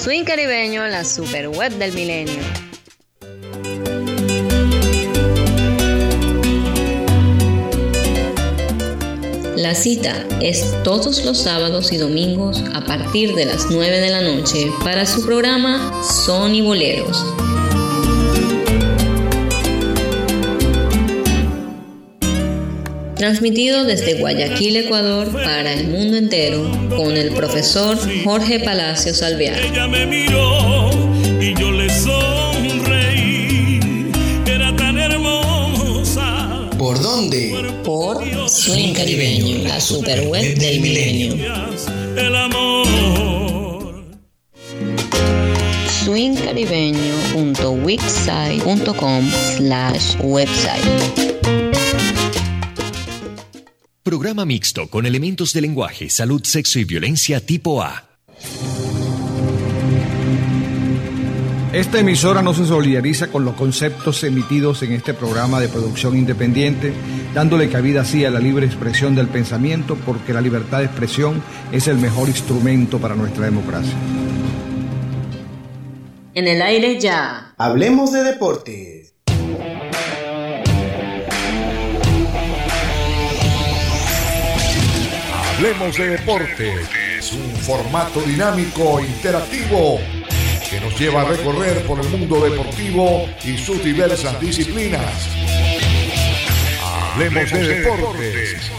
Swing Caribeño, la super web del milenio. La cita es todos los sábados y domingos a partir de las 9 de la noche para su programa Son y Boleros. Transmitido desde Guayaquil, Ecuador, para el mundo entero, con el profesor Jorge Palacios Alvear. Ella me miró y yo le sonreí. Era tan hermosa. ¿Por dónde? Por Swing Caribeño, la super web del milenio. El amor. swingcaribeño.wixsite.com slash website. Programa mixto con elementos de lenguaje, salud, sexo y violencia tipo A. Esta emisora no se solidariza con los conceptos emitidos en este programa de producción independiente, dándole cabida así a la libre expresión del pensamiento, porque la libertad de expresión es el mejor instrumento para nuestra democracia. En el aire ya. Hablemos de deportes. Hablemos de Deportes es un formato dinámico e interactivo que nos lleva a recorrer por el mundo deportivo y sus diversas disciplinas. Hablemos de Deportes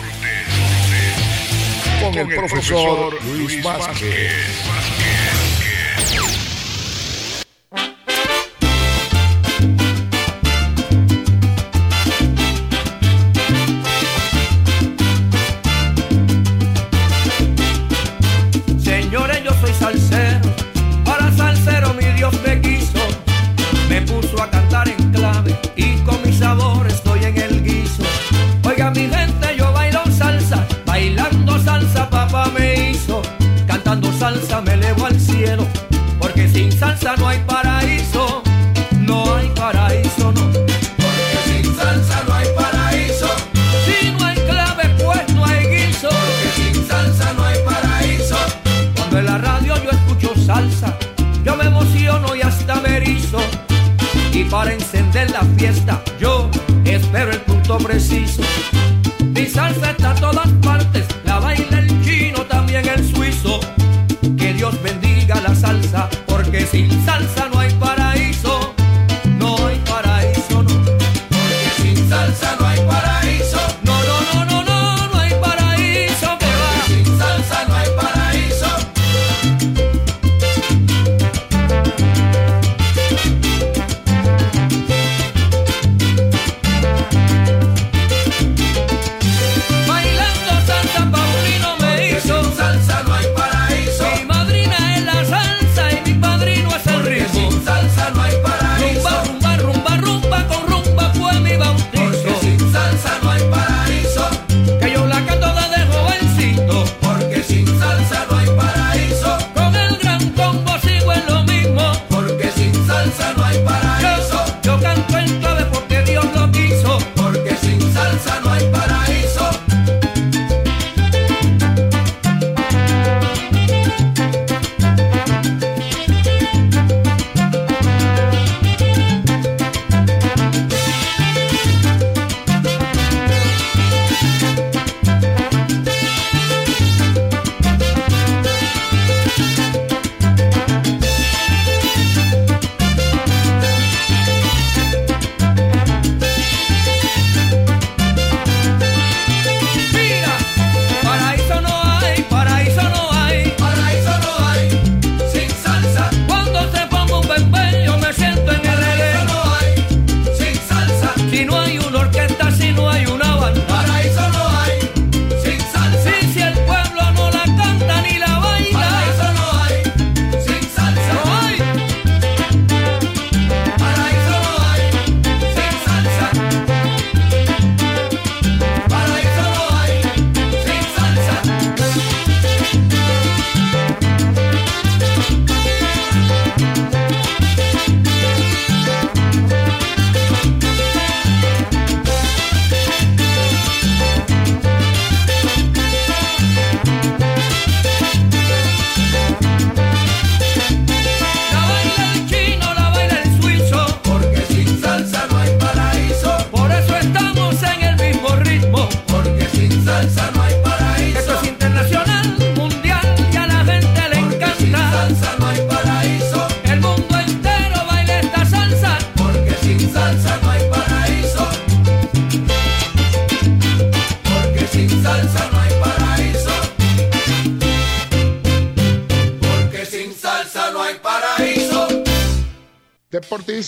con el profesor Luis Vázquez. Encender la fiesta, yo espero el punto preciso. Mi salsa está a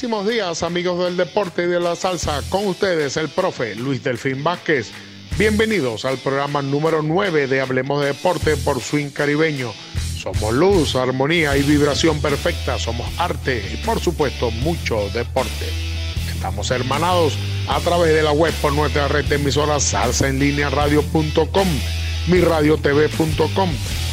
Deportivísimos días, amigos del deporte y de la salsa. Con ustedes, el profe Luis Delfín Vázquez. Bienvenidos al programa número 9 de Hablemos de Deporte por Swing Caribeño. Somos luz, armonía y vibración perfecta. Somos arte y, por supuesto, mucho deporte. Estamos hermanados a través de la web por nuestra red de emisoras salsaenlinearadio.com, miradiotv.com,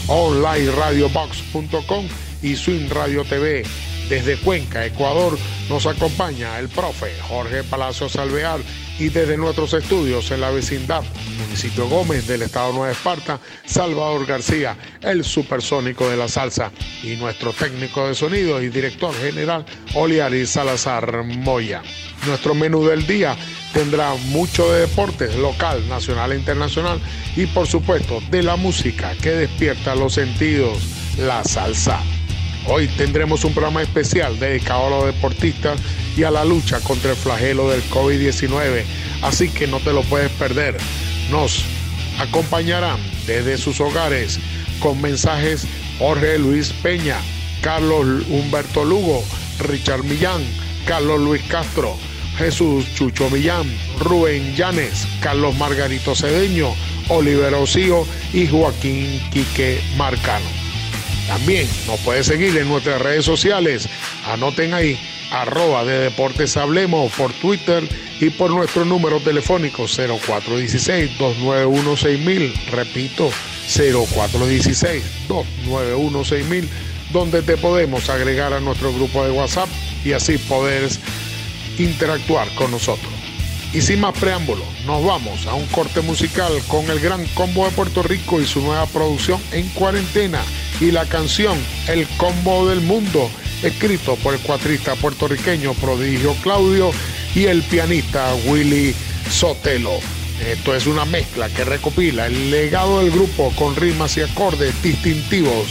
onlineradiobox.com y Swing Radio TV desde Cuenca, Ecuador, nos acompaña el profe Jorge Palacios Alvear y desde nuestros estudios en la vecindad, municipio Gómez del estado Nueva Esparta, Salvador García, el supersónico de la salsa y nuestro técnico de sonido y director general Oliari Salazar Moya. Nuestro menú del día tendrá mucho de deportes local, nacional e internacional y por supuesto de la música que despierta los sentidos, la salsa. Hoy tendremos un programa especial dedicado a los deportistas y a la lucha contra el flagelo del COVID-19, así que no te lo puedes perder. Nos acompañarán desde sus hogares con mensajes Jorge Luis Peña, Carlos Humberto Lugo, Richard Millán, Carlos Luis Castro, Jesús Chucho Millán, Rubén Llanes, Carlos Margarito Cedeño, Oliver Osío y Joaquín Quique Marcano. También nos puede seguir en nuestras redes sociales. Anoten ahí, arroba de Deportes Hablemos por Twitter y por nuestro número telefónico 0416-291-6000. Repito, 0416-291-6000, donde te podemos agregar a nuestro grupo de WhatsApp y así poder interactuar con nosotros. Y sin más preámbulo, nos vamos a un corte musical con el gran combo de Puerto Rico y su nueva producción en cuarentena y la canción El combo del mundo, escrito por el cuatrista puertorriqueño Prodigio Claudio y el pianista Willy Sotelo. Esto es una mezcla que recopila el legado del grupo con rimas y acordes distintivos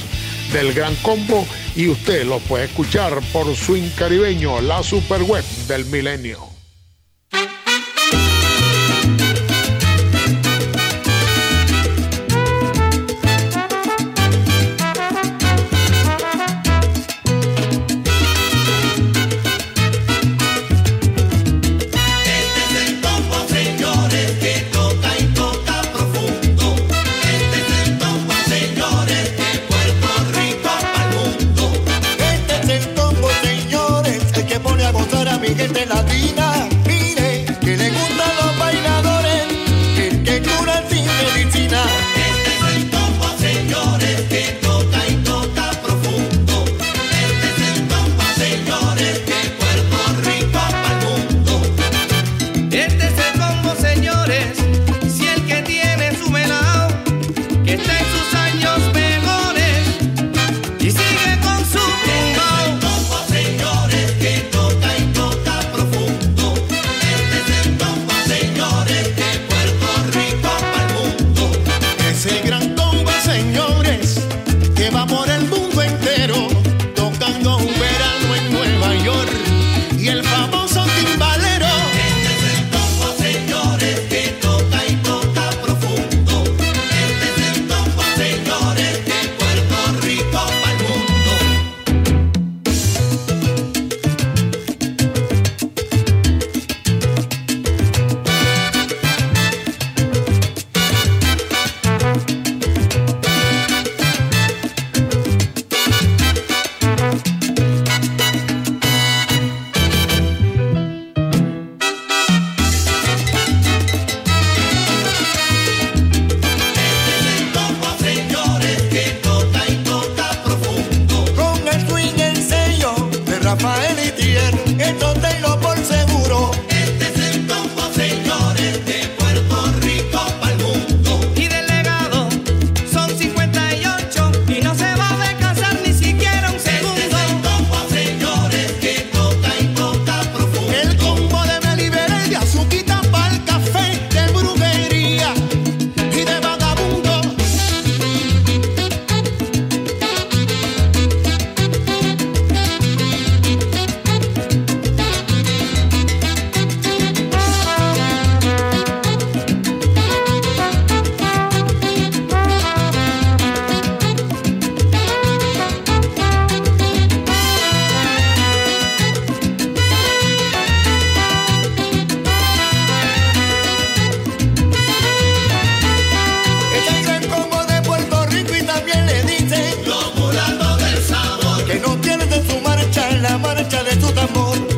del gran combo y usted lo puede escuchar por Swing Caribeño, la super web del milenio. amor.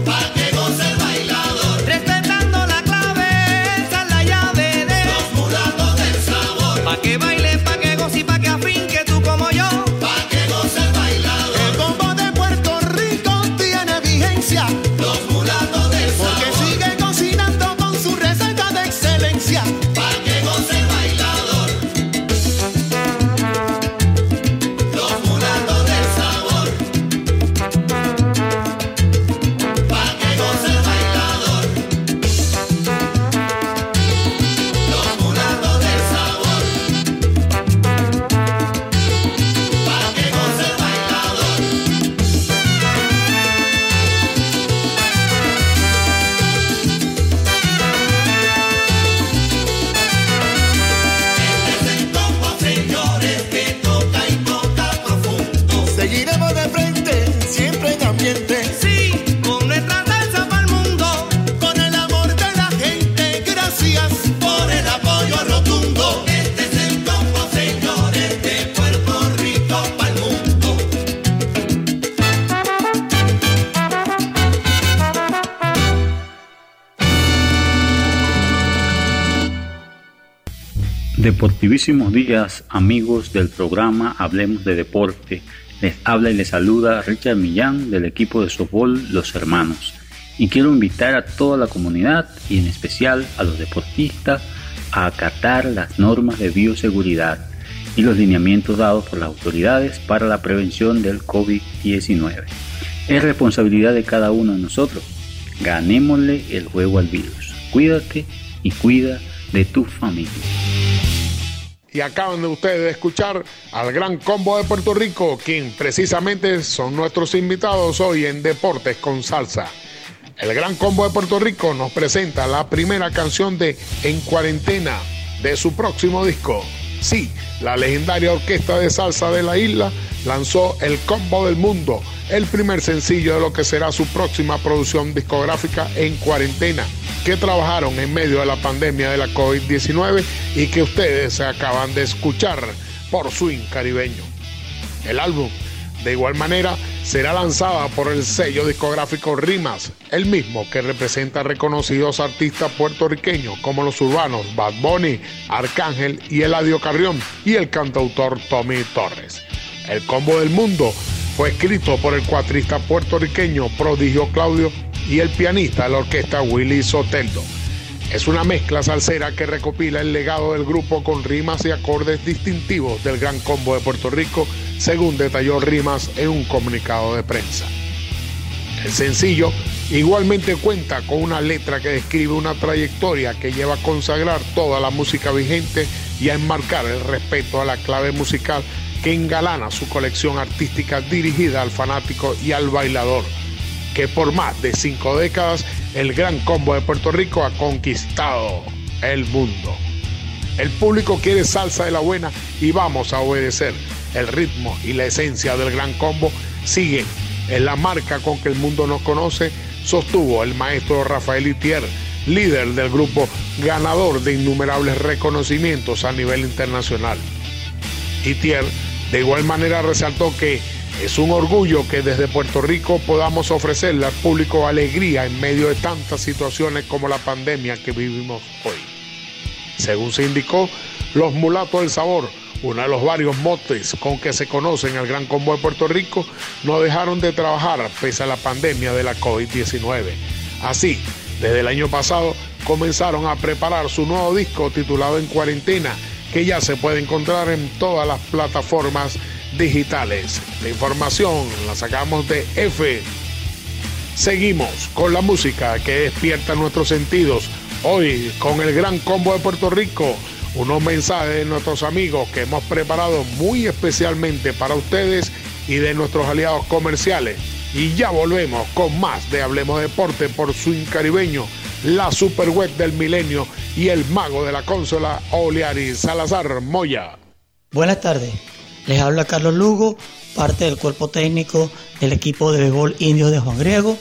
Deportivísimos días, amigos del programa Hablemos de Deporte. Les habla y les saluda Richard Millán del equipo de softball Los Hermanos. Y quiero invitar a toda la comunidad y en especial a los deportistas a acatar las normas de bioseguridad y los lineamientos dados por las autoridades para la prevención del COVID-19. Es responsabilidad de cada uno de nosotros. Ganémosle el juego al virus. Cuídate y cuida de tu familia. Y acaban de ustedes escuchar al Gran Combo de Puerto Rico, quien precisamente son nuestros invitados hoy en Deportes con Salsa. El Gran Combo de Puerto Rico nos presenta la primera canción de En Cuarentena de su próximo disco. Sí, la legendaria orquesta de salsa de la isla lanzó El Combo del Mundo, el primer sencillo de lo que será su próxima producción discográfica En Cuarentena que trabajaron en medio de la pandemia de la COVID-19 y que ustedes acaban de escuchar por Swing Caribeño. El álbum, de igual manera, será lanzada por el sello discográfico Rimas, el mismo que representa reconocidos artistas puertorriqueños como los urbanos Bad Bunny, Arcángel y Eladio Carrión y el cantautor Tommy Torres. El Combo del Mundo fue escrito por el cuatrista puertorriqueño Prodigio Claudio y el pianista de la orquesta Willy Soteldo. Es una mezcla salsera que recopila el legado del grupo con rimas y acordes distintivos del gran combo de Puerto Rico, según detalló Rimas en un comunicado de prensa. El sencillo igualmente cuenta con una letra que describe una trayectoria que lleva a consagrar toda la música vigente y a enmarcar el respeto a la clave musical que engalana su colección artística dirigida al fanático y al bailador que por más de cinco décadas el Gran Combo de Puerto Rico ha conquistado el mundo. El público quiere salsa de la buena y vamos a obedecer. El ritmo y la esencia del Gran Combo siguen en la marca con que el mundo nos conoce, sostuvo el maestro Rafael Itier, líder del grupo ganador de innumerables reconocimientos a nivel internacional. Itier de igual manera resaltó que es un orgullo que desde Puerto Rico podamos ofrecerle al público alegría en medio de tantas situaciones como la pandemia que vivimos hoy. Según se indicó, los mulatos del sabor, uno de los varios motes con que se conocen el Gran Combo de Puerto Rico, no dejaron de trabajar pese a la pandemia de la COVID-19. Así, desde el año pasado comenzaron a preparar su nuevo disco titulado En Cuarentena, que ya se puede encontrar en todas las plataformas digitales. La información la sacamos de F. Seguimos con la música que despierta nuestros sentidos. Hoy con el gran combo de Puerto Rico, unos mensajes de nuestros amigos que hemos preparado muy especialmente para ustedes y de nuestros aliados comerciales. Y ya volvemos con más de Hablemos Deporte por Swing Caribeño, la super web del milenio y el mago de la consola Oleari Salazar Moya. Buenas tardes. Les habla Carlos Lugo, parte del cuerpo técnico del equipo de béisbol indios de Juan Griego.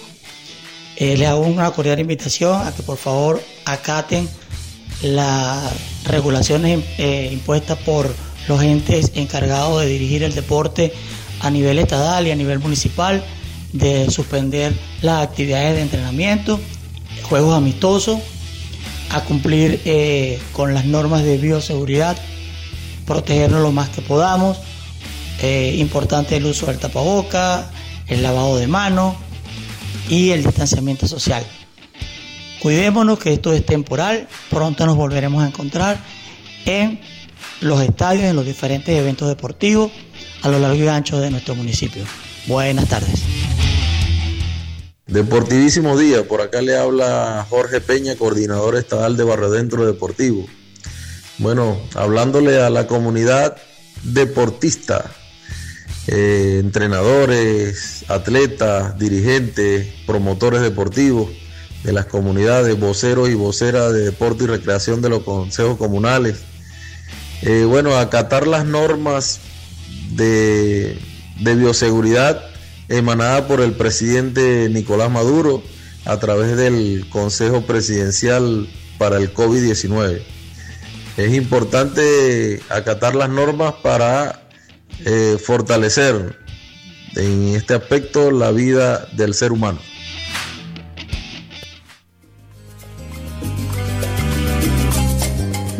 Eh, les hago una cordial invitación a que por favor acaten las regulaciones eh, impuestas por los entes encargados de dirigir el deporte a nivel estatal y a nivel municipal, de suspender las actividades de entrenamiento, juegos amistosos, a cumplir eh, con las normas de bioseguridad, protegernos lo más que podamos, eh, importante el uso del tapaboca, el lavado de manos y el distanciamiento social. Cuidémonos que esto es temporal, pronto nos volveremos a encontrar en los estadios, en los diferentes eventos deportivos a lo largo y ancho de nuestro municipio. Buenas tardes. Deportivísimo día, por acá le habla Jorge Peña, coordinador estatal de Barrio Dentro Deportivo. Bueno, hablándole a la comunidad deportista eh, entrenadores, atletas, dirigentes, promotores deportivos de las comunidades, voceros y voceras de deporte y recreación de los consejos comunales. Eh, bueno, acatar las normas de, de bioseguridad emanada por el presidente Nicolás Maduro a través del Consejo Presidencial para el COVID-19. Es importante acatar las normas para eh, fortalecer en este aspecto la vida del ser humano.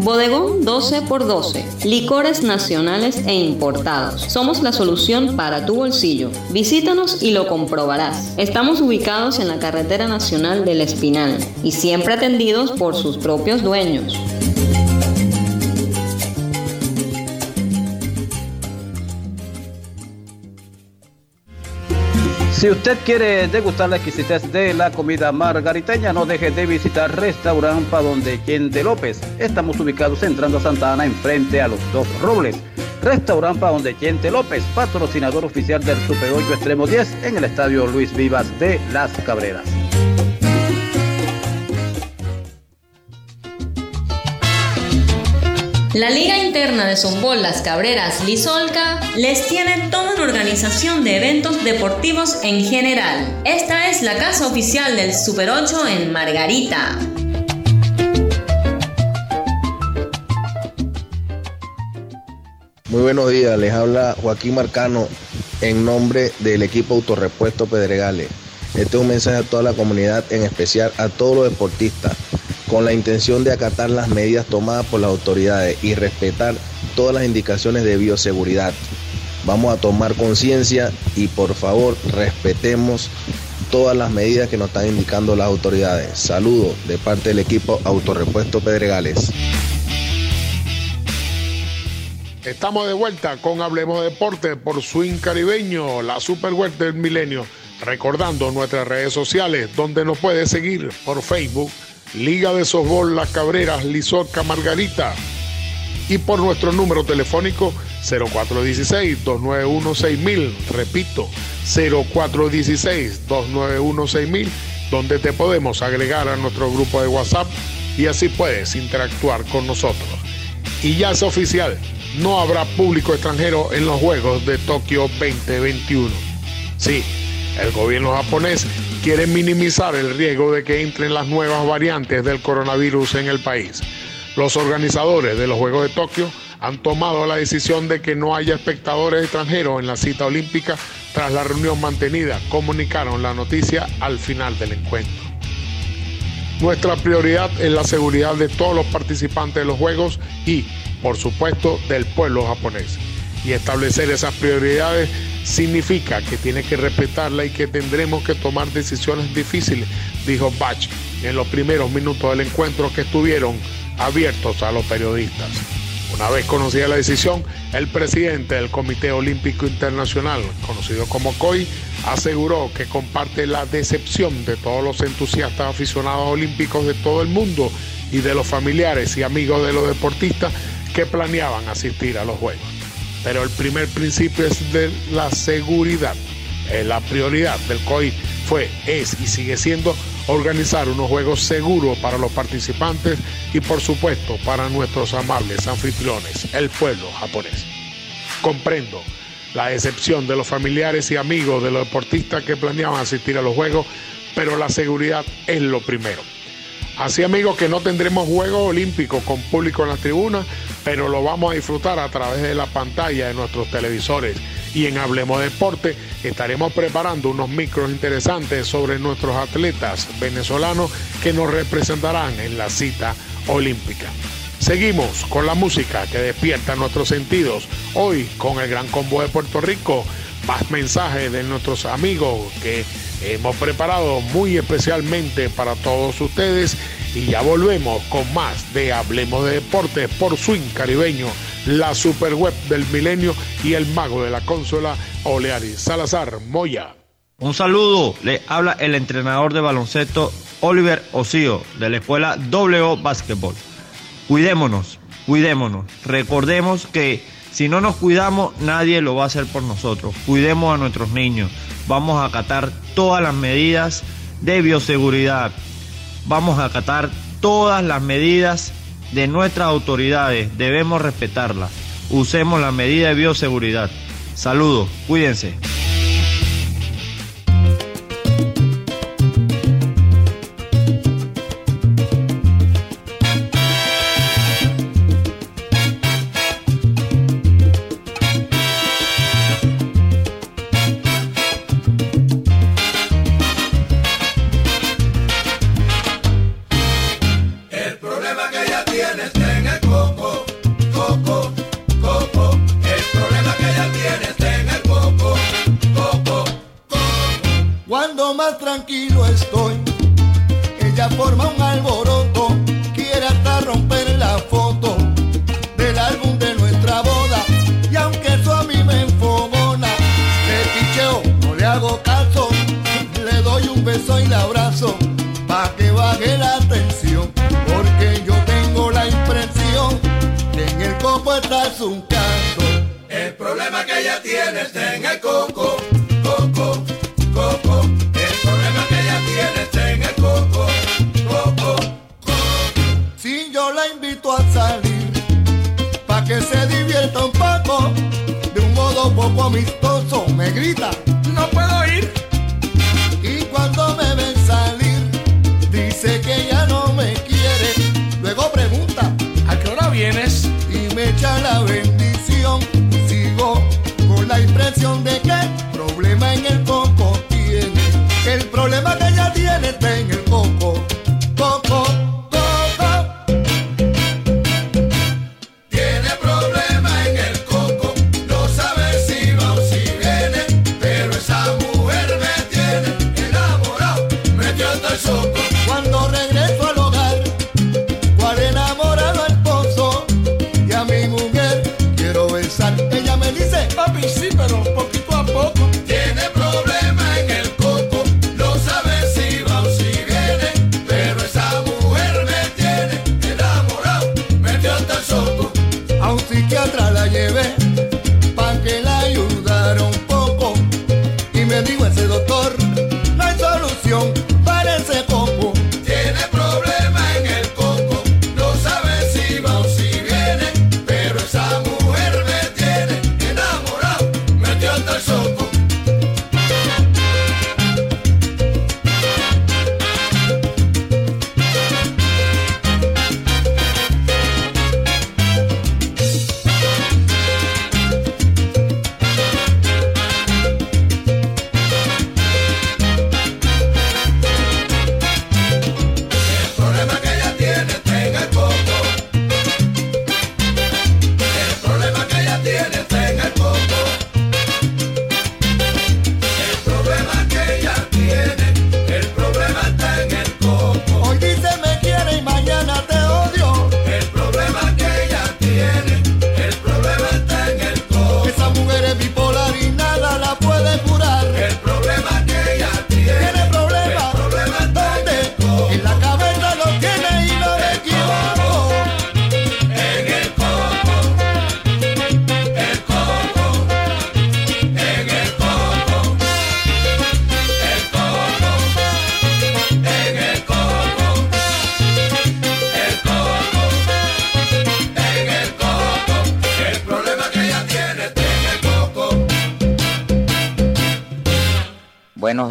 Bodegón 12x12. Licores nacionales e importados. Somos la solución para tu bolsillo. Visítanos y lo comprobarás. Estamos ubicados en la carretera nacional del Espinal y siempre atendidos por sus propios dueños. Si usted quiere degustar la exquisitez de la comida margariteña, no deje de visitar Restaurant Donde Quente López. Estamos ubicados entrando a Santa Ana, enfrente a los dos Robles. Restaurant Donde Quente López, patrocinador oficial del Super 8 Extremo 10 en el Estadio Luis Vivas de Las Cabreras. La Liga Interna de Sombol Las Cabreras Lizolca les tiene toda una organización de eventos deportivos en general. Esta es la casa oficial del Super 8 en Margarita. Muy buenos días, les habla Joaquín Marcano en nombre del equipo Autorepuesto Pedregales. Este es un mensaje a toda la comunidad, en especial a todos los deportistas, con la intención de acatar las medidas tomadas por las autoridades y respetar todas las indicaciones de bioseguridad. Vamos a tomar conciencia y por favor respetemos todas las medidas que nos están indicando las autoridades. Saludos de parte del equipo Autorepuesto Pedregales. Estamos de vuelta con Hablemos de Deporte por Swing Caribeño, la Super del Milenio. Recordando nuestras redes sociales, donde nos puede seguir por Facebook, Liga de Softball Las Cabreras, Lizorca Margarita. Y por nuestro número telefónico 0416-291-6000. Repito, 0416-291-6000, donde te podemos agregar a nuestro grupo de WhatsApp y así puedes interactuar con nosotros. Y ya es oficial, no habrá público extranjero en los Juegos de Tokio 2021. Sí, el gobierno japonés quiere minimizar el riesgo de que entren las nuevas variantes del coronavirus en el país. Los organizadores de los Juegos de Tokio han tomado la decisión de que no haya espectadores extranjeros en la cita olímpica tras la reunión mantenida, comunicaron la noticia al final del encuentro. Nuestra prioridad es la seguridad de todos los participantes de los Juegos y, por supuesto, del pueblo japonés. Y establecer esas prioridades significa que tiene que respetarla y que tendremos que tomar decisiones difíciles, dijo Bach en los primeros minutos del encuentro que estuvieron abiertos a los periodistas. Una vez conocida la decisión, el presidente del Comité Olímpico Internacional, conocido como COI, aseguró que comparte la decepción de todos los entusiastas aficionados olímpicos de todo el mundo y de los familiares y amigos de los deportistas que planeaban asistir a los Juegos. Pero el primer principio es de la seguridad. Eh, la prioridad del COI fue, es y sigue siendo organizar unos juegos seguros para los participantes y por supuesto para nuestros amables anfitriones, el pueblo japonés. Comprendo la decepción de los familiares y amigos de los deportistas que planeaban asistir a los juegos, pero la seguridad es lo primero. Así amigos que no tendremos Juegos Olímpicos con público en las tribunas, pero lo vamos a disfrutar a través de la pantalla de nuestros televisores. Y en Hablemos Deporte estaremos preparando unos micros interesantes sobre nuestros atletas venezolanos que nos representarán en la cita olímpica. Seguimos con la música que despierta nuestros sentidos. Hoy con el Gran Combo de Puerto Rico, más mensajes de nuestros amigos que hemos preparado muy especialmente para todos ustedes. Y ya volvemos con más de Hablemos de Deportes por Swing Caribeño, la super web del milenio y el mago de la consola Oleari Salazar Moya. Un saludo, le habla el entrenador de baloncesto Oliver Osío de la escuela W Basketball. Cuidémonos, cuidémonos. Recordemos que si no nos cuidamos, nadie lo va a hacer por nosotros. Cuidemos a nuestros niños. Vamos a acatar todas las medidas de bioseguridad. Vamos a acatar todas las medidas de nuestras autoridades. Debemos respetarlas. Usemos la medida de bioseguridad. Saludos, cuídense. Problema que ella tiene está en el coco, coco, coco. El problema que ella tiene está en el coco, coco, Si yo la invito a salir, pa' que se divierta un poco, de un modo poco amistoso, me grita,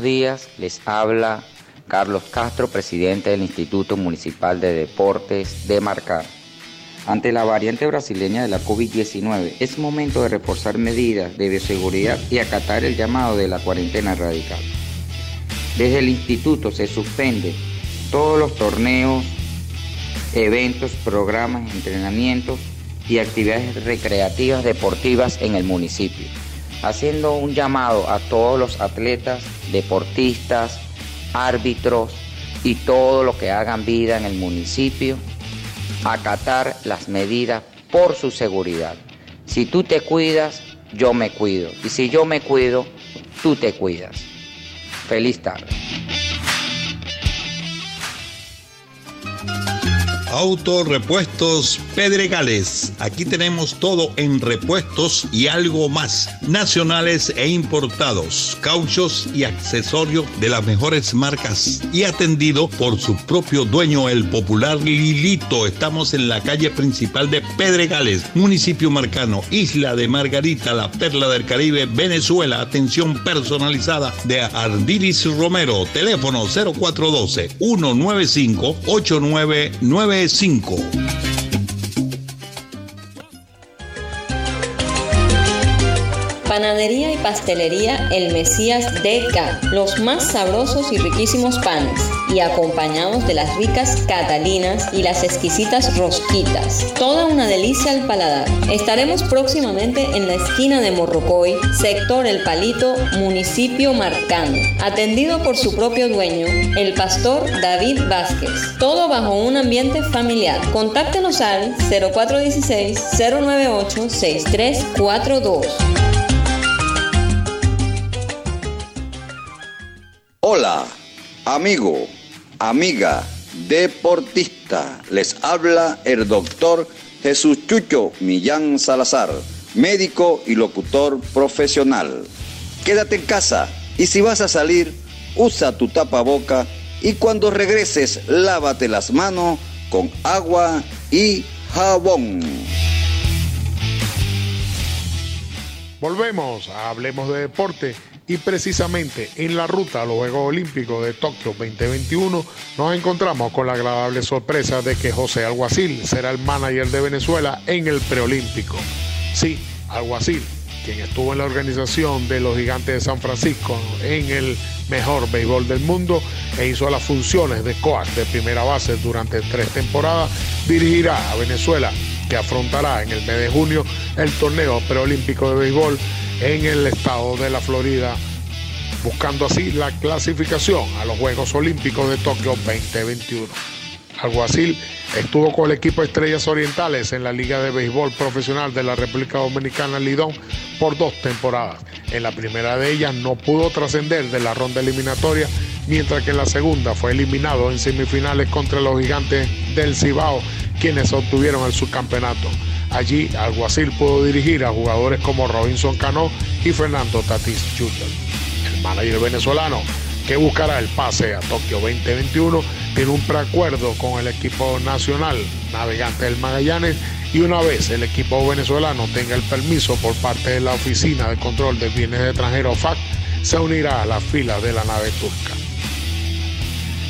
días, les habla Carlos Castro, presidente del Instituto Municipal de Deportes de Marcar. Ante la variante brasileña de la COVID-19, es momento de reforzar medidas de bioseguridad y acatar el llamado de la cuarentena radical. Desde el instituto se suspende todos los torneos, eventos, programas, entrenamientos y actividades recreativas deportivas en el municipio, haciendo un llamado a todos los atletas, deportistas, árbitros y todo lo que hagan vida en el municipio acatar las medidas por su seguridad. Si tú te cuidas, yo me cuido. Y si yo me cuido, tú te cuidas. Feliz tarde. Autorepuestos Pedregales. Aquí tenemos todo en repuestos y algo más. Nacionales e importados. Cauchos y accesorios de las mejores marcas. Y atendido por su propio dueño, el popular Lilito. Estamos en la calle principal de Pedregales, municipio marcano, Isla de Margarita, la perla del Caribe, Venezuela. Atención personalizada de Ardilis Romero. Teléfono 0412 195 8995. Panadería y pastelería El Mesías DK, los más sabrosos y riquísimos panes, y acompañados de las ricas catalinas y las exquisitas rosquitas. Toda una delicia al paladar. Estaremos próximamente en la esquina de Morrocoy, sector El Palito, municipio Marcano, atendido por su propio dueño, el pastor David Vázquez. Todo bajo un ambiente familiar. Contáctenos al 0416 098 6342. Hola, amigo, amiga, deportista. Les habla el doctor Jesús Chucho Millán Salazar, médico y locutor profesional. Quédate en casa y si vas a salir, usa tu tapaboca y cuando regreses, lávate las manos con agua y jabón. Volvemos Hablemos de Deporte y precisamente en la ruta a los Juegos Olímpicos de Tokio 2021 nos encontramos con la agradable sorpresa de que José Alguacil será el manager de Venezuela en el preolímpico. Sí, Alguacil, quien estuvo en la organización de los Gigantes de San Francisco en el mejor béisbol del mundo e hizo las funciones de coach de primera base durante tres temporadas, dirigirá a Venezuela que afrontará en el mes de junio el torneo preolímpico de béisbol en el estado de la Florida, buscando así la clasificación a los Juegos Olímpicos de Tokio 2021. Alguacil estuvo con el equipo Estrellas Orientales en la Liga de Béisbol Profesional de la República Dominicana Lidón por dos temporadas. En la primera de ellas no pudo trascender de la ronda eliminatoria, mientras que en la segunda fue eliminado en semifinales contra los gigantes del Cibao, quienes obtuvieron el subcampeonato. Allí Alguacil pudo dirigir a jugadores como Robinson Cano y Fernando Tatis Jr. El manager venezolano que buscará el pase a Tokio 2021 tiene un preacuerdo con el equipo nacional navegante del Magallanes y una vez el equipo venezolano tenga el permiso por parte de la Oficina de Control de Bienes Extranjeros FAC, se unirá a las filas de la nave turca.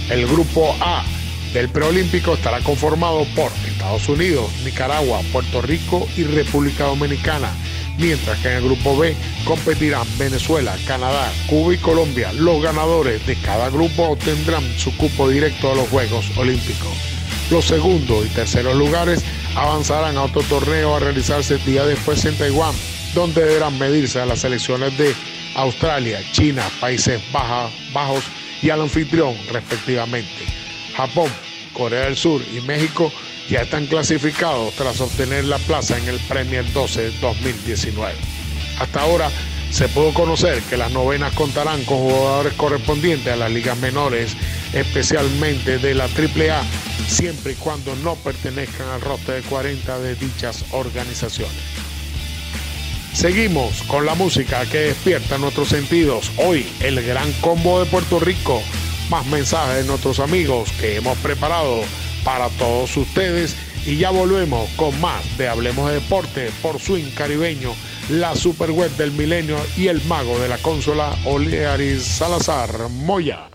El grupo A del preolímpico estará conformado por Estados Unidos, Nicaragua, Puerto Rico y República Dominicana, mientras que en el grupo B competirán Venezuela, Canadá, Cuba y Colombia. Los ganadores de cada grupo obtendrán su cupo directo a los Juegos Olímpicos. Los segundos y terceros lugares avanzarán a otro torneo a realizarse el día después en Taiwán, donde deberán medirse a las selecciones de Australia, China, Países Bajos y al anfitrión respectivamente. Japón, Corea del Sur y México ya están clasificados tras obtener la plaza en el Premier 12 2019. Hasta ahora se pudo conocer que las novenas contarán con jugadores correspondientes a las ligas menores, especialmente de la AAA, siempre y cuando no pertenezcan al roster de 40 de dichas organizaciones. Seguimos con la música que despierta nuestros sentidos. Hoy el gran combo de Puerto Rico más mensajes de nuestros amigos que hemos preparado para todos ustedes y ya volvemos con más de Hablemos de Deporte por Swing Caribeño, la super web del milenio y el mago de la consola Olearis Salazar Moya.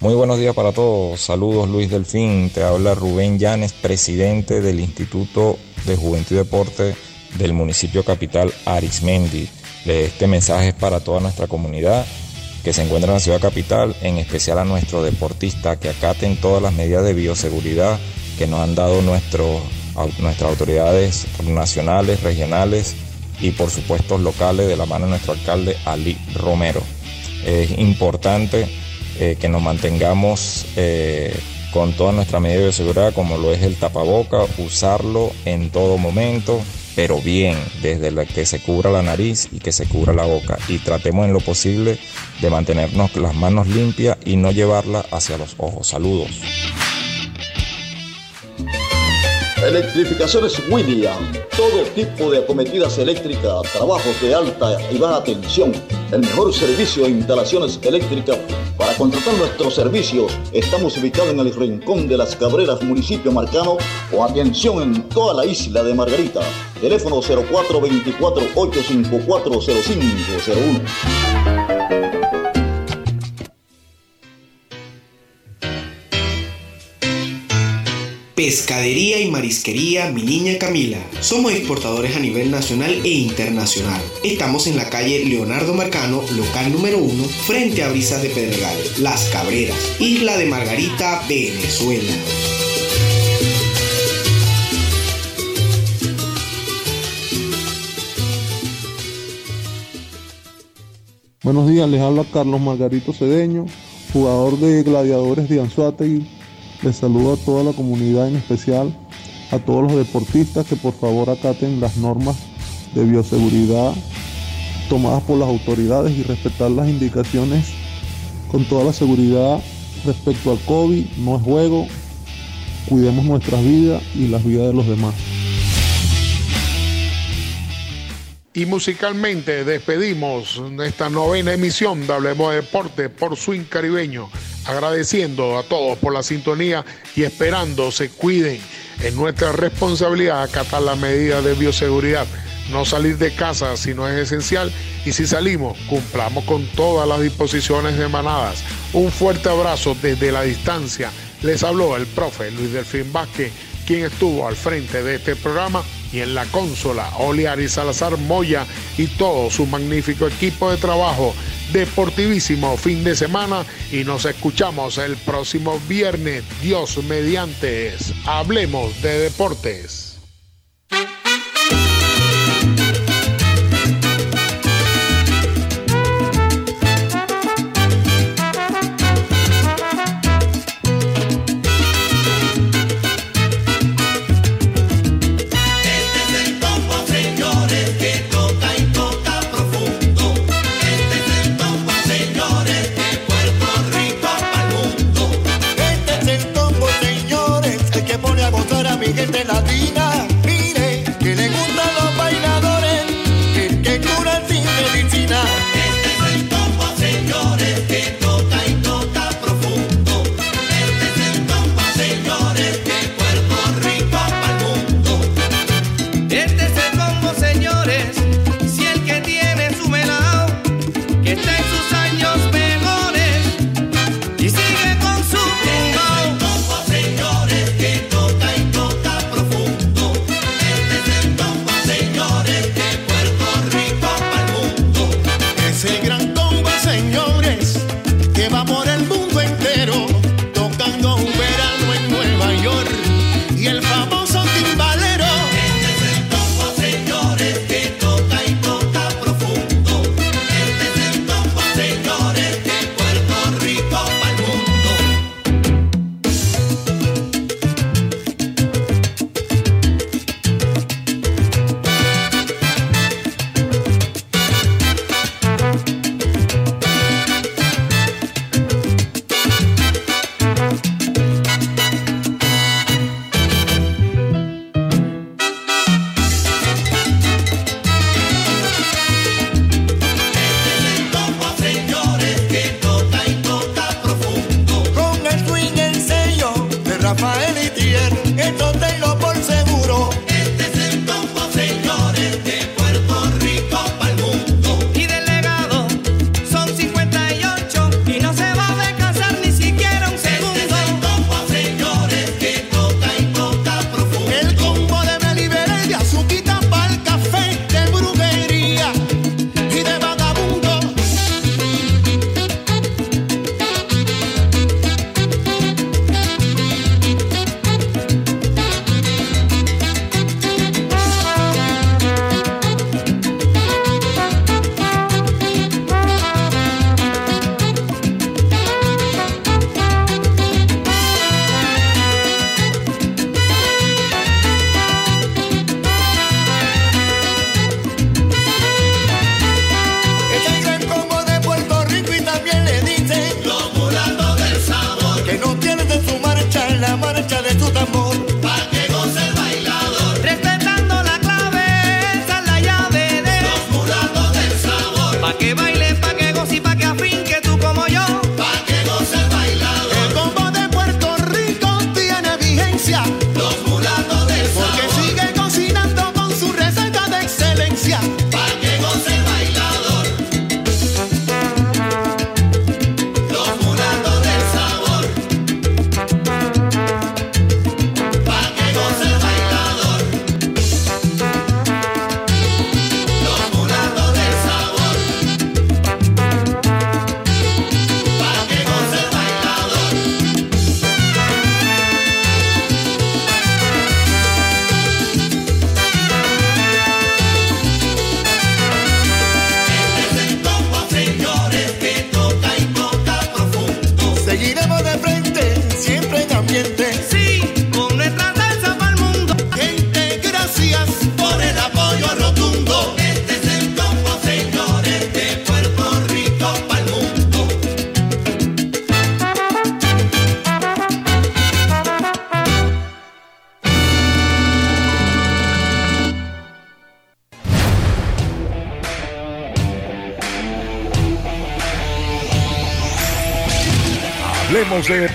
Muy buenos días para todos, saludos Luis Delfín, te habla Rubén Llanes, presidente del Instituto de Juventud y Deporte del municipio capital Arismendi. Este mensaje es para toda nuestra comunidad que se encuentra en la ciudad capital, en especial a nuestros deportistas que acaten todas las medidas de bioseguridad que nos han dado nuestros, nuestras autoridades nacionales, regionales y por supuesto locales de la mano de nuestro alcalde Ali Romero. Es importante eh, que nos mantengamos eh, con todas nuestras medidas de bioseguridad como lo es el tapaboca, usarlo en todo momento, pero bien, desde que se cubra la nariz y que se cubra la boca. Y tratemos en lo posible de mantenernos las manos limpias y no llevarlas hacia los ojos. Saludos. Electrificaciones William. Todo tipo de acometidas eléctricas, trabajos de alta y baja tensión. El mejor servicio de instalaciones eléctricas. Para contratar nuestros servicios, estamos ubicados en el Rincón de las Cabreras, municipio Marcano, o atención en toda la isla de Margarita. Teléfono 0424-854-0501. Pescadería y Marisquería Mi Niña Camila. Somos exportadores a nivel nacional e internacional. Estamos en la calle Leonardo Marcano, local número 1, frente a Brisas de Pedregal, Las Cabreras, Isla de Margarita, Venezuela. Buenos días, les habla Carlos Margarito Cedeño, jugador de Gladiadores de Anzuategui. Les saludo a toda la comunidad, en especial a todos los deportistas que por favor acaten las normas de bioseguridad tomadas por las autoridades y respetar las indicaciones con toda la seguridad respecto al COVID. No es juego, cuidemos nuestras vidas y las vidas de los demás. Y musicalmente despedimos esta novena emisión de Hablemos de Deporte por Swing Caribeño, agradeciendo a todos por la sintonía y esperando se cuiden. En nuestra responsabilidad acatar las medidas de bioseguridad, no salir de casa si no es esencial y si salimos, cumplamos con todas las disposiciones emanadas. Un fuerte abrazo desde la distancia. Les habló el profe Luis Delfín Vázquez, quien estuvo al frente de este programa y en la consola Oliari Salazar Moya y todo su magnífico equipo de trabajo. Deportivísimo fin de semana y nos escuchamos el próximo viernes. Dios mediante. Hablemos de deportes.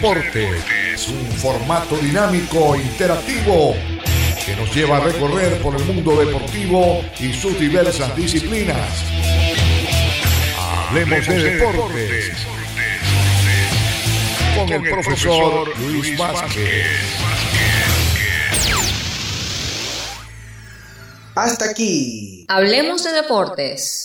Deporte es un formato dinámico e interactivo que nos lleva a recorrer por el mundo deportivo y sus diversas disciplinas. Hablemos de Deportes con el profesor Luis Vázquez. Hasta aquí. Hablemos de deportes.